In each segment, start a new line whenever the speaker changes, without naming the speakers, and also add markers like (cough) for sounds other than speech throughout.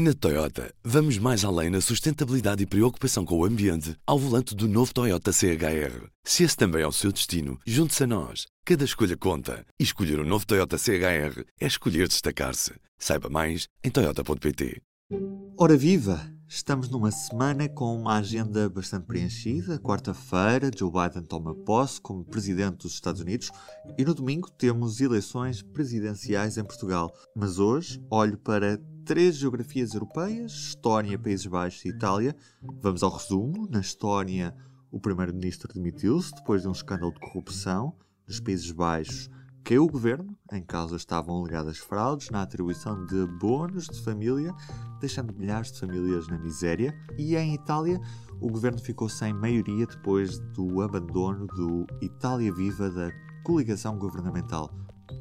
Na Toyota, vamos mais além na sustentabilidade e preocupação com o ambiente ao volante do novo Toyota CHR. Se esse também é o seu destino, junte-se a nós. Cada escolha conta. E escolher o um novo Toyota CHR é escolher destacar-se. Saiba mais em Toyota.pt.
Ora viva! Estamos numa semana com uma agenda bastante preenchida. Quarta-feira, Joe Biden toma posse como presidente dos Estados Unidos e no domingo temos eleições presidenciais em Portugal. Mas hoje olho para três geografias europeias: Estónia, Países Baixos e Itália. Vamos ao resumo. Na Estónia, o primeiro-ministro demitiu-se depois de um escândalo de corrupção. Nos Países Baixos, caiu o governo. Em causa estavam alegadas fraudes na atribuição de bônus de família, deixando milhares de famílias na miséria. E em Itália, o governo ficou sem maioria depois do abandono do Itália Viva da coligação governamental.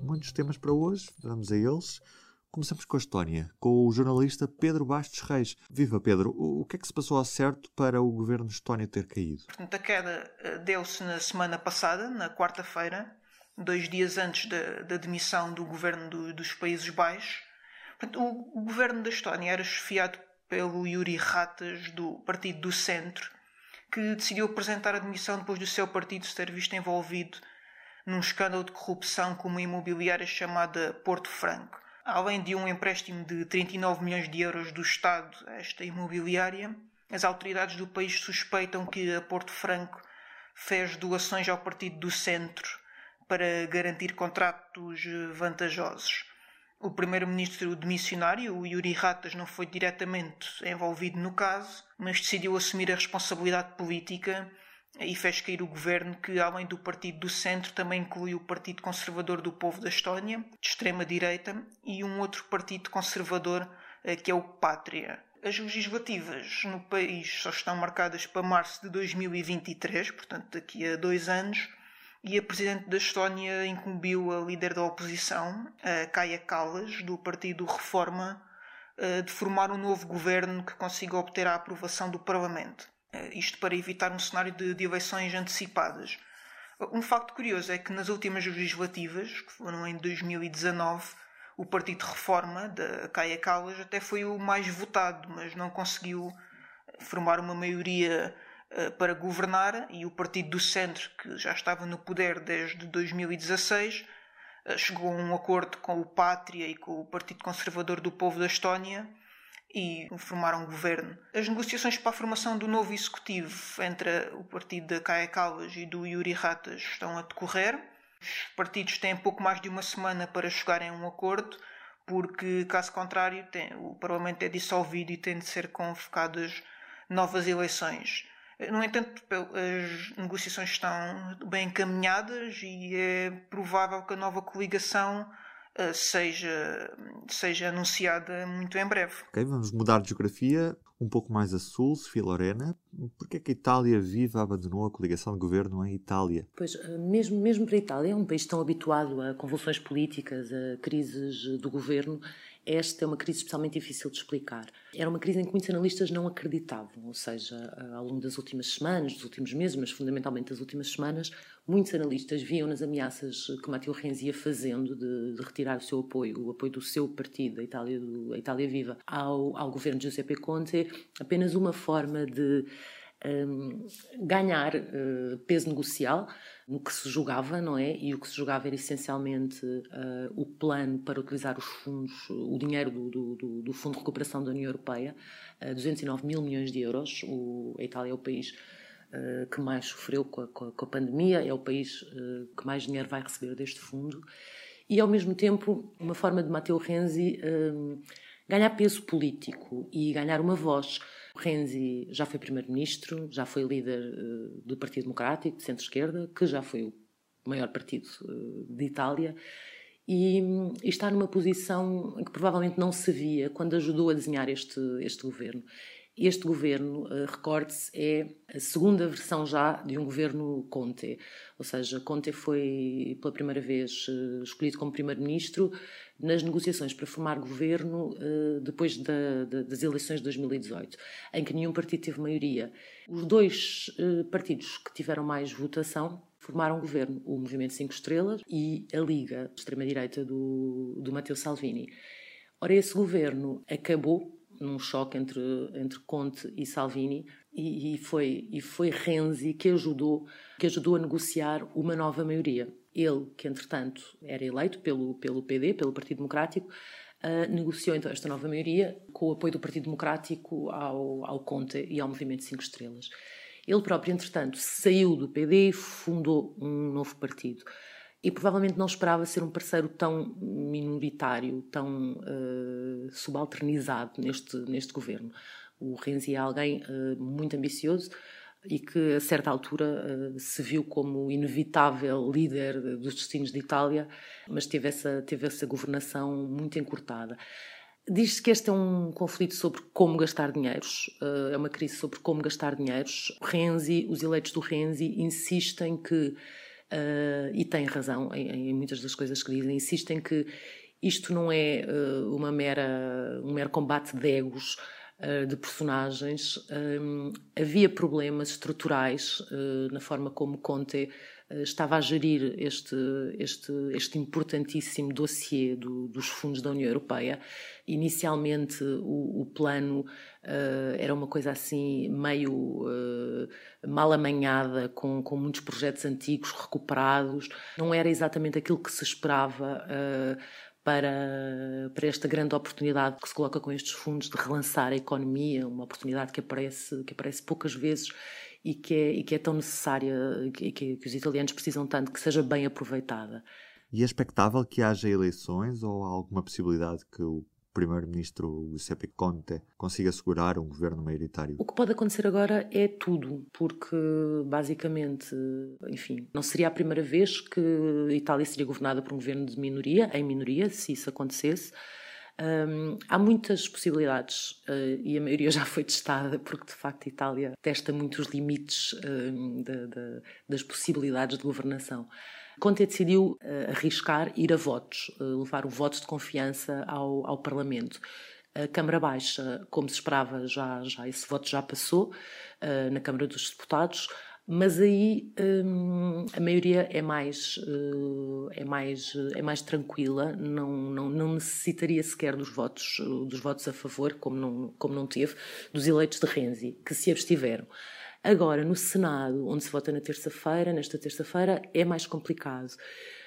Muitos temas para hoje, vamos a eles. Começamos com a Estónia, com o jornalista Pedro Bastos Reis. Viva Pedro, o que é que se passou ao certo para o governo de Estónia ter caído?
Portanto, a queda eh, deu-se na semana passada, na quarta-feira, dois dias antes da, da demissão do governo do, dos Países Baixos. Portanto, o, o, governo da Estónia era chefiado pelo Yuri Ratas, do Partido do Centro, que decidiu apresentar a demissão depois do seu partido ter visto envolvido num escândalo de corrupção com uma imobiliária chamada Porto Franco além de um empréstimo de 39 milhões de euros do Estado a esta imobiliária, as autoridades do país suspeitam que a Porto Franco fez doações ao Partido do Centro para garantir contratos vantajosos. O primeiro-ministro demissionário, Yuri Ratas, não foi diretamente envolvido no caso, mas decidiu assumir a responsabilidade política e fez cair o governo que, além do Partido do Centro, também inclui o Partido Conservador do Povo da Estónia, de extrema-direita, e um outro partido conservador eh, que é o Pátria. As legislativas no país só estão marcadas para março de 2023, portanto daqui a dois anos, e a Presidente da Estónia incumbiu a líder da oposição, a Kaia Kallas, do Partido Reforma, eh, de formar um novo governo que consiga obter a aprovação do Parlamento. Eh, isto para evitar um cenário de, de eleições antecipadas. Um facto curioso é que nas últimas legislativas, que foram em 2019, o Partido Reforma, da Caia Callas, até foi o mais votado, mas não conseguiu formar uma maioria uh, para governar e o Partido do Centro, que já estava no poder desde 2016, uh, chegou a um acordo com o Pátria e com o Partido Conservador do Povo da Estónia e formaram um governo. As negociações para a formação do novo executivo entre o partido da Caia Calvas e do Yuri Ratas estão a decorrer. Os partidos têm pouco mais de uma semana para chegarem a um acordo, porque, caso contrário, tem, o Parlamento é dissolvido e têm de ser convocadas novas eleições. No entanto, as negociações estão bem encaminhadas e é provável que a nova coligação seja, seja anunciada muito em breve.
Ok, vamos mudar de geografia um pouco mais a sul, Sofia Lorena. Por que é que a Itália viva abandonou a coligação de governo em Itália?
Pois, eh, mesmo, mesmo para a Itália, é um país tão habituado a convulsões políticas, a crises do governo, esta é uma crise especialmente difícil de explicar. Era uma crise em que muitos analistas não acreditavam, ou seja, ao longo das últimas semanas, dos últimos meses, mas fundamentalmente das últimas semanas, muitos analistas viam nas ameaças que Matteo Renzi ia fazendo de, de, retirar o seu apoio, o apoio do seu partido, a Itália, do, a Itália Viva, ao, ao governo de Giuseppe Conte, apenas uma forma de um, ganhar uh, peso negocial no que se julgava, não é? E o que se julgava era essencialmente uh, o plano para utilizar os fundos, o dinheiro do, do, do Fundo de Recuperação da União Europeia, uh, 209 mil milhões de euros. O, a Itália é o país uh, que mais sofreu com a, com a pandemia, é o país que mais dinheiro vai receber deste fundo. E, ao mesmo tempo, uma forma de Matteo Renzi ganhar peso político e ganhar uma voz Renzi já foi primeiro-ministro, já foi líder uh, do Partido Democrático, de centro-esquerda, que já foi o maior partido uh, de Itália, e, e, está numa posição que provavelmente não se via quando ajudou a desenhar este, este governo. Este governo, uh, recorde-se, é a segunda versão já de um governo Conte. Ou seja, Conte foi pela primeira vez uh, escolhido como primeiro-ministro nas negociações para formar governo uh, depois da, da, das eleições de 2018, em que nenhum partido teve maioria. Os dois partidos que tiveram mais votação formaram governo, o Movimento Cinco Estrelas e a Liga, extrema-direita do, do Matteo Salvini. Ora, esse governo acabou num choque entre, entre Conte e Salvini, e, e, foi, e foi Renzi que ajudou, que ajudou a negociar uma nova maioria. Ele, que entretanto era eleito pelo, pelo PD, pelo Partido Democrático, uh, negociou então esta nova maioria com o apoio do Partido Democrático ao, ao Conte e ao Movimento Cinco Estrelas. Ele próprio, entretanto, saiu do PD e fundou um novo partido. E provavelmente não esperava ser um parceiro tão minoritário, tão uh, subalternizado neste, neste governo. O Renzi é alguém uh, muito ambicioso e que, a certa altura, uh, se viu como inevitável líder dos destinos de Itália, mas teve essa, teve essa governação muito encurtada. Diz-se que este é um conflito sobre como gastar dinheiros, é uma crise sobre como gastar dinheiros. Renzi, os eleitos do Renzi insistem que, uh, e têm razão em, em, muitas das coisas que dizem, insistem que isto não é uh, uma mera, um mero combate de egos, de personagens. Um, havia problemas estruturais na forma como Conte estava a gerir este, este, este importantíssimo dossiê do, dos fundos da União Europeia. Inicialmente, o, o plano uh, era uma coisa assim meio uh, mal amanhada, com, com muitos projetos antigos recuperados. Não era exatamente aquilo que se esperava. Uh, para, para esta grande oportunidade que se coloca com estes fundos de relançar a economia, uma oportunidade que aparece, que aparece poucas vezes e que é, e que é tão necessária e que, que, os italianos precisam tanto que seja bem aproveitada.
E é expectável que haja eleições ou há alguma possibilidade que o primeiro-ministro Giuseppe Conte consiga assegurar um governo maioritário?
O que pode acontecer agora é tudo, porque basicamente, enfim, não seria a primeira vez que a Itália seria governada por um governo de minoria, em minoria, se isso acontecesse. Um, há muitas possibilidades uh, e a maioria (laughs) já foi testada, porque de facto a Itália testa muito os limites um, de, de, das possibilidades de governação. Conte decidiu uh, arriscar ir a votos, uh, levar o voto de confiança ao, ao Parlamento. A Câmara Baixa, como se esperava, já, já esse voto já passou na Câmara dos Deputados mas aí hum, a maioria é mais uh, é mais é mais tranquila não, não, não necessitaria sequer dos votos dos votos a favor como não como não teve dos eleitos de Renzi que se abstiveram. Agora no Senado onde se vota na terça-feira nesta terça-feira é mais complicado.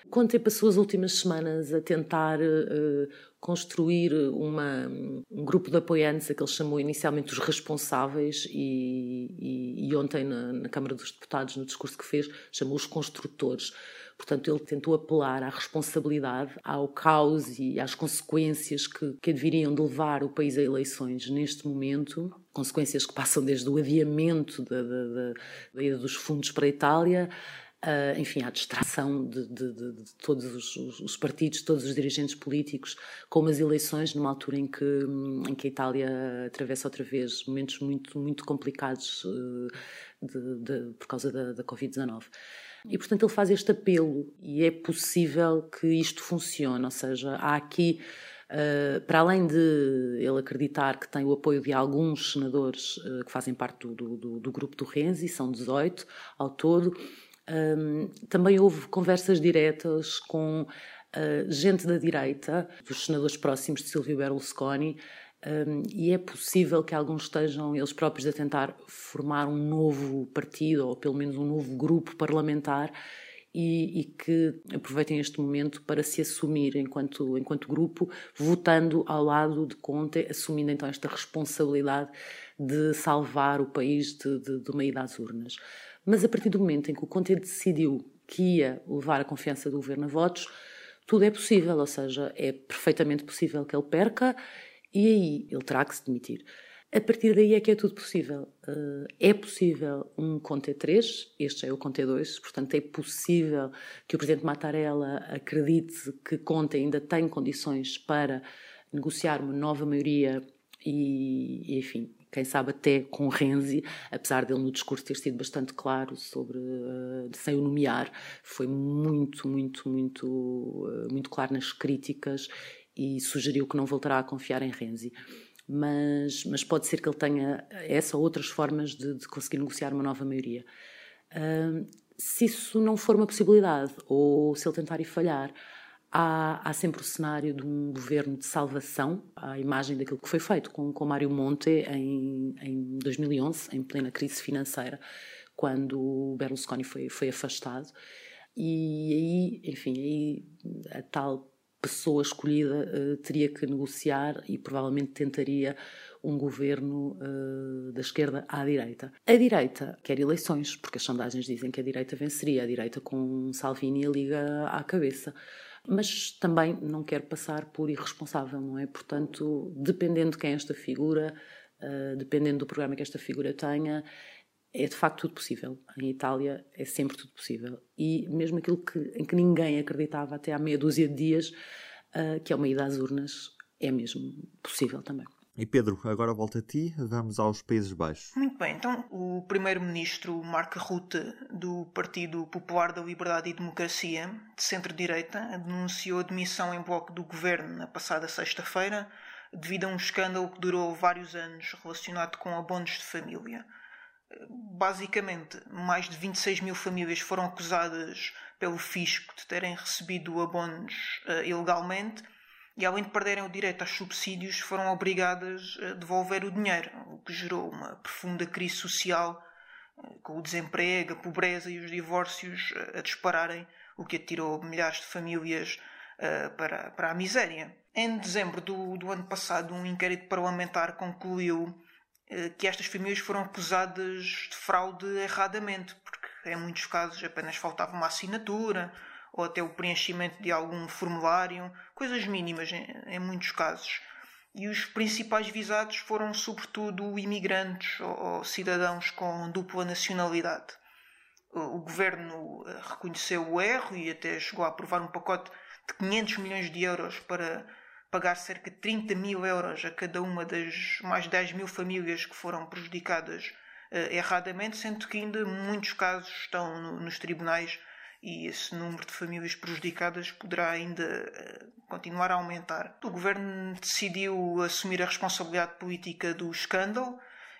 Conte passou as últimas semanas a tentar uh, construir uma, um grupo de apoiantes, a que ele chamou inicialmente os responsáveis, e, e, e ontem na, na, Câmara dos Deputados, no discurso que fez, chamou os construtores. Portanto, ele tentou apelar à responsabilidade, ao caos e às consequências que, que deveriam de levar o país a eleições neste momento, consequências que passam desde o adiamento da, da, da, da ida dos fundos para a Itália Uh, enfim, à distração de, de, de, de todos os, os, partidos, todos os dirigentes políticos, com as eleições, numa altura em que, em que a Itália atravessa outra vez momentos muito, muito complicados uh, por causa da, da Covid-19. E, portanto, ele faz este apelo e é possível que isto funcione, ou seja, há aqui. Uh, para além de ele acreditar que tem o apoio de alguns senadores que fazem parte do, do, do, grupo do Renzi, são 18 ao todo, um, também houve conversas diretas com uh, gente da direita, dos senadores próximos de Silvio Berlusconi, um, e é possível que alguns estejam eles próprios a tentar formar um novo partido, ou pelo menos um novo grupo parlamentar, e, e, que aproveitem este momento para se assumir enquanto, enquanto grupo, votando ao lado de Conte, assumindo então esta responsabilidade de salvar o país de, de, de uma ida às urnas. Mas a partir do momento em que o Conte decidiu que ia levar a confiança do governo a votos, tudo é possível, ou seja, é perfeitamente possível que ele perca e aí ele terá que se demitir. A partir daí é que é tudo possível. Uh, é possível um Conte 3, este é o Conte 2, portanto é possível que o Presidente Mattarella acredite que Conte ainda tem condições para negociar uma nova maioria e, enfim, quem sabe até com Renzi, apesar dele no discurso ter sido bastante claro sobre, uh, sem o nomear, foi muito, muito, muito, uh, muito claro nas críticas e sugeriu que não voltará a confiar em Renzi. Mas, mas pode ser que ele tenha essa ou outras formas de, de conseguir negociar uma nova maioria. Uh, se isso não for uma possibilidade, ou se ele tentar e falhar, Há, há, sempre o cenário de um governo de salvação, a imagem daquilo que foi feito com, com Mário Monte em, em 2011, em plena crise financeira, quando Berlusconi foi, foi afastado. E aí, enfim, aí a tal pessoa escolhida uh, teria que negociar e provavelmente tentaria um governo uh, da esquerda à direita. A direita quer eleições, porque as sondagens dizem que a direita venceria, a direita com Salvini a liga à cabeça. Mas também não quer passar por irresponsável, não é? Portanto, dependendo de quem é esta figura, uh, dependendo do programa que esta figura tenha, é de facto tudo possível. Em Itália é sempre tudo possível. E mesmo aquilo que, em que ninguém acreditava até há meia dúzia de dias, uh, que é uma ida às urnas, é mesmo possível também.
E Pedro, agora volta a ti, vamos aos Países Baixos.
Muito bem, então o primeiro-ministro Mark Rutte, do Partido Popular da Liberdade e Democracia, de centro-direita, denunciou a demissão em bloco do governo na passada sexta-feira, devido a um escândalo que durou vários anos relacionado com abonos de família. Basicamente, mais de 26 mil famílias foram acusadas pelo fisco de terem recebido abonos uh, ilegalmente e, além de perderem o direito aos subsídios, foram obrigadas a devolver o dinheiro, o que gerou uma profunda crise social, uh, com o desemprego, a pobreza e os divórcios uh, a dispararem, o que atirou milhares de famílias para, para a miséria. Em dezembro do, do ano passado, um inquérito parlamentar concluiu eh, que estas famílias foram acusadas de fraude erradamente, porque em muitos casos apenas faltava uma assinatura ou até o preenchimento de algum formulário, coisas mínimas em, em muitos casos. E os principais visados foram, sobretudo, imigrantes ou, ou cidadãos com dupla nacionalidade. O, governo eh, reconheceu o erro e até chegou a aprovar um pacote de 500 milhões de euros para pagar cerca de 30 mil euros a cada uma das mais 10 mil famílias que foram prejudicadas uh, erradamente, sendo que ainda muitos casos estão no, nos tribunais e esse número de famílias prejudicadas poderá ainda uh, continuar a aumentar. O governo decidiu assumir a responsabilidade política do escândalo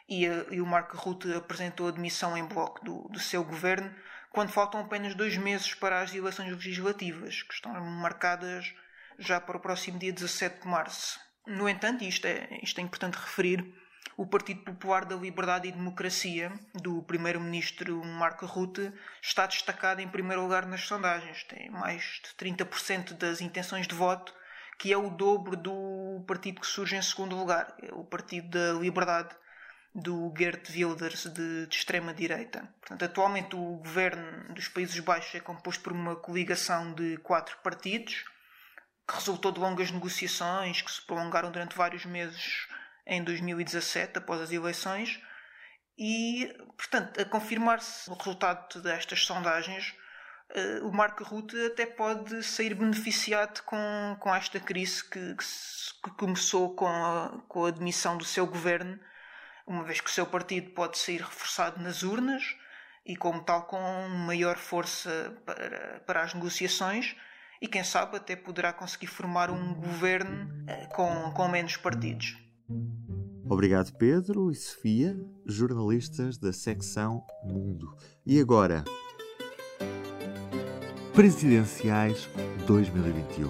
e, uh, e o Marco Rutte apresentou a demissão em bloco do, do seu governo quando faltam apenas dois meses para as eleições legislativas, que estão marcadas já para o próximo dia 17 de março. No entanto, isto é, isto é importante referir, o Partido Popular da Liberdade e Democracia, do primeiro-ministro Marco Rutte, está destacado em primeiro lugar nas sondagens. Tem mais de 30% das intenções de voto, que é o dobro do partido que surge em segundo lugar, é o Partido da Liberdade do Geert Wilders de, de extrema-direita. Portanto, atualmente o governo dos Países Baixos é composto por uma coligação de quatro partidos, que resultou de longas negociações que se prolongaram durante vários meses em 2017, após as eleições, e, portanto, a confirmar-se o resultado destas sondagens, uh, o Marco Rutte até pode sair beneficiado com, com esta crise que, que, começou com a, com a admissão do seu governo, uma vez que o seu partido pode sair reforçado nas urnas e, como tal, com maior força para, para as negociações e quem sabe até poderá conseguir formar um governo eh, com, com menos partidos.
Obrigado, Pedro e Sofia, jornalistas da secção Mundo. E agora? Presidenciais 2021.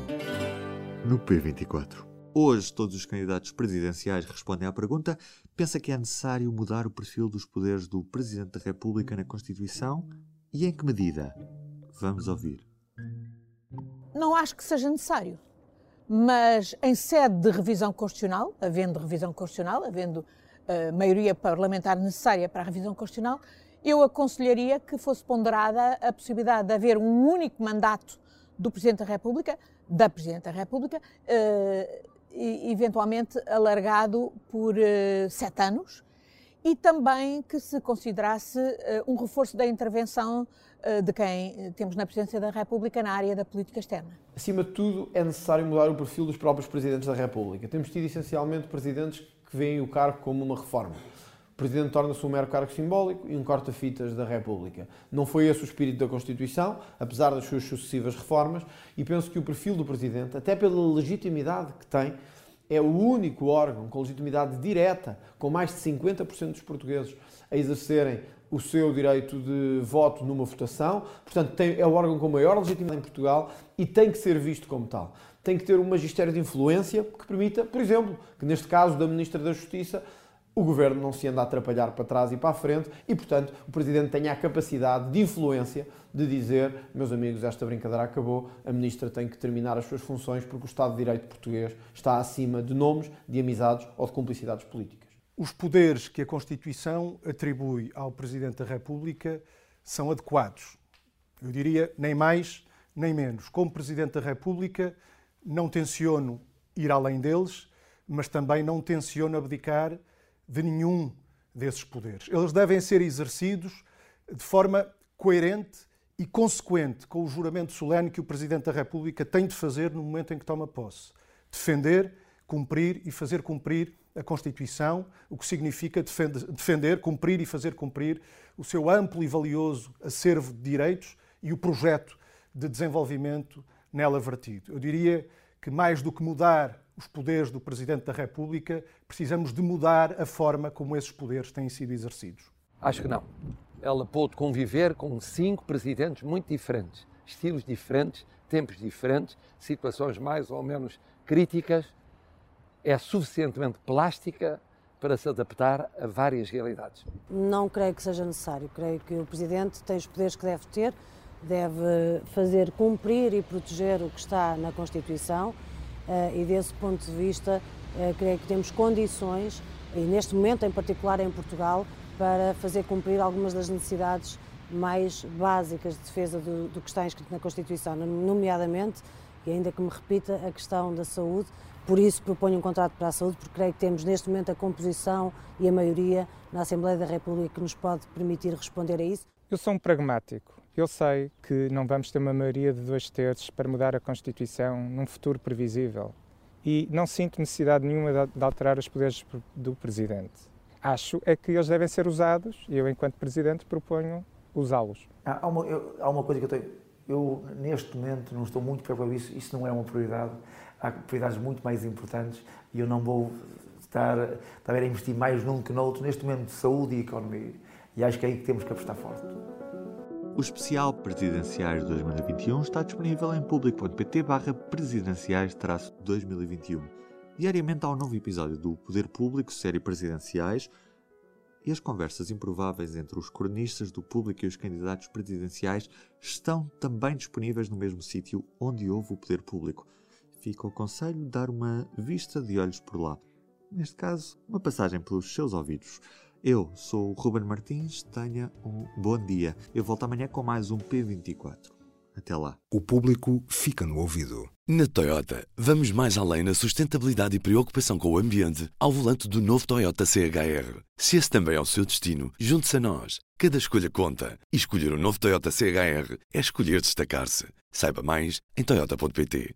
No P24. Hoje, todos os candidatos presidenciais respondem à pergunta: pensa que é necessário mudar o perfil dos poderes do Presidente da República na Constituição? E em que medida? Vamos ouvir.
Não acho que seja necessário, mas em sede de revisão constitucional, havendo revisão constitucional, havendo uh, maioria parlamentar necessária para a revisão constitucional, eu aconselharia que fosse ponderada a possibilidade de haver um único mandato do Presidente da República, da Presidente da República, uh, eventualmente alargado por uh, sete anos, e também que se considerasse uh, um reforço da intervenção de quem eh, temos na Presidência da República na área da política externa.
Acima de tudo, é necessário mudar o perfil dos próprios Presidentes da República. Temos tido essencialmente presidentes que veem o cargo como uma reforma. O Presidente torna-se um mero cargo simbólico e um corta-fitas da República. Não foi esse o espírito da Constituição, apesar das suas sucessivas reformas, e penso que o perfil do Presidente, até pela legitimidade que tem, é o único órgão com legitimidade direta, com mais de 50% dos portugueses a exercerem o seu direito de voto numa votação. Portanto, tem, é o órgão com maior legitimidade em Portugal e tem que ser visto como tal. Tem que ter um magistério de influência que permita, por exemplo, que neste caso da Ministra da Justiça, o governo não se anda a atrapalhar para trás e para a frente e, portanto, o presidente tenha a capacidade de influência de dizer: meus amigos, esta brincadeira acabou, a ministra tem que terminar as suas funções porque o Estado de Direito português está acima de nomes, de amizades ou de cumplicidades políticas.
Os poderes que a Constituição atribui ao Presidente da República são adequados. Eu diria nem mais nem menos. Como Presidente da República, não tenciono ir além deles, mas também não tenciono abdicar de nenhum desses poderes. Eles devem ser exercidos de forma coerente e consequente com o juramento solene que o Presidente da República tem de fazer no momento em que toma posse. Defender, cumprir e fazer cumprir a Constituição, o que significa defender, cumprir e fazer cumprir o seu amplo e valioso acervo de direitos e o projeto de desenvolvimento nela vertido. Eu diria que mais do que mudar os poderes do Presidente da República, precisamos de mudar a forma como esses poderes têm sido exercidos?
Acho que não. Ela pôde conviver com cinco presidentes muito diferentes, estilos diferentes, tempos diferentes, situações mais ou menos críticas. É suficientemente plástica para se adaptar a várias realidades.
Não creio que seja necessário. Creio que o Presidente tem os poderes que deve ter, deve fazer cumprir e proteger o que está na Constituição e desse ponto de vista eh, creio que temos condições, e neste momento em particular em Portugal, para fazer cumprir algumas das necessidades mais básicas de defesa do, do, que está inscrito na Constituição, nomeadamente, e ainda que me repita, a questão da saúde. Por isso proponho um contrato para a saúde, porque creio que temos neste momento a composição e a maioria na Assembleia da República que nos pode permitir responder a isso.
Eu sou um pragmático. Eu sei que não vamos ter uma maioria de dois terços para mudar a Constituição num futuro previsível. E não sinto necessidade nenhuma de alterar os poderes do Presidente. Acho é que eles devem ser usados e eu, enquanto Presidente, proponho usá-los.
Há, uma, há uma coisa que eu tenho. Eu, neste momento, não estou muito preocupado com isso. Isso não é uma prioridade. Há prioridades muito mais importantes e eu não vou estar, estar a investir mais num que no outro. Neste momento, de saúde e economia. E acho que é aí que temos que apostar forte.
O especial Presidenciais 2021 está disponível em público.pt barra presidenciais-2021. Diariamente há um novo episódio do Poder Público, série Presidenciais, e as conversas improváveis entre os cronistas do público e os candidatos presidenciais estão também disponíveis no mesmo sítio onde houve o poder público. Fica o conselho de dar uma vista de olhos por lá. Neste caso, uma passagem pelos seus ouvidos. Eu sou o Ruben Martins, tenha um bom dia. Eu volto amanhã com mais um P24. Até lá.
O público fica no ouvido. Na Toyota, vamos mais além na sustentabilidade e preocupação com o ambiente ao volante do novo Toyota CHR. Se esse também é o seu destino, junte-se a nós. Cada escolha conta. E escolher o um novo Toyota CHR é escolher destacar-se. Saiba mais em Toyota.pt.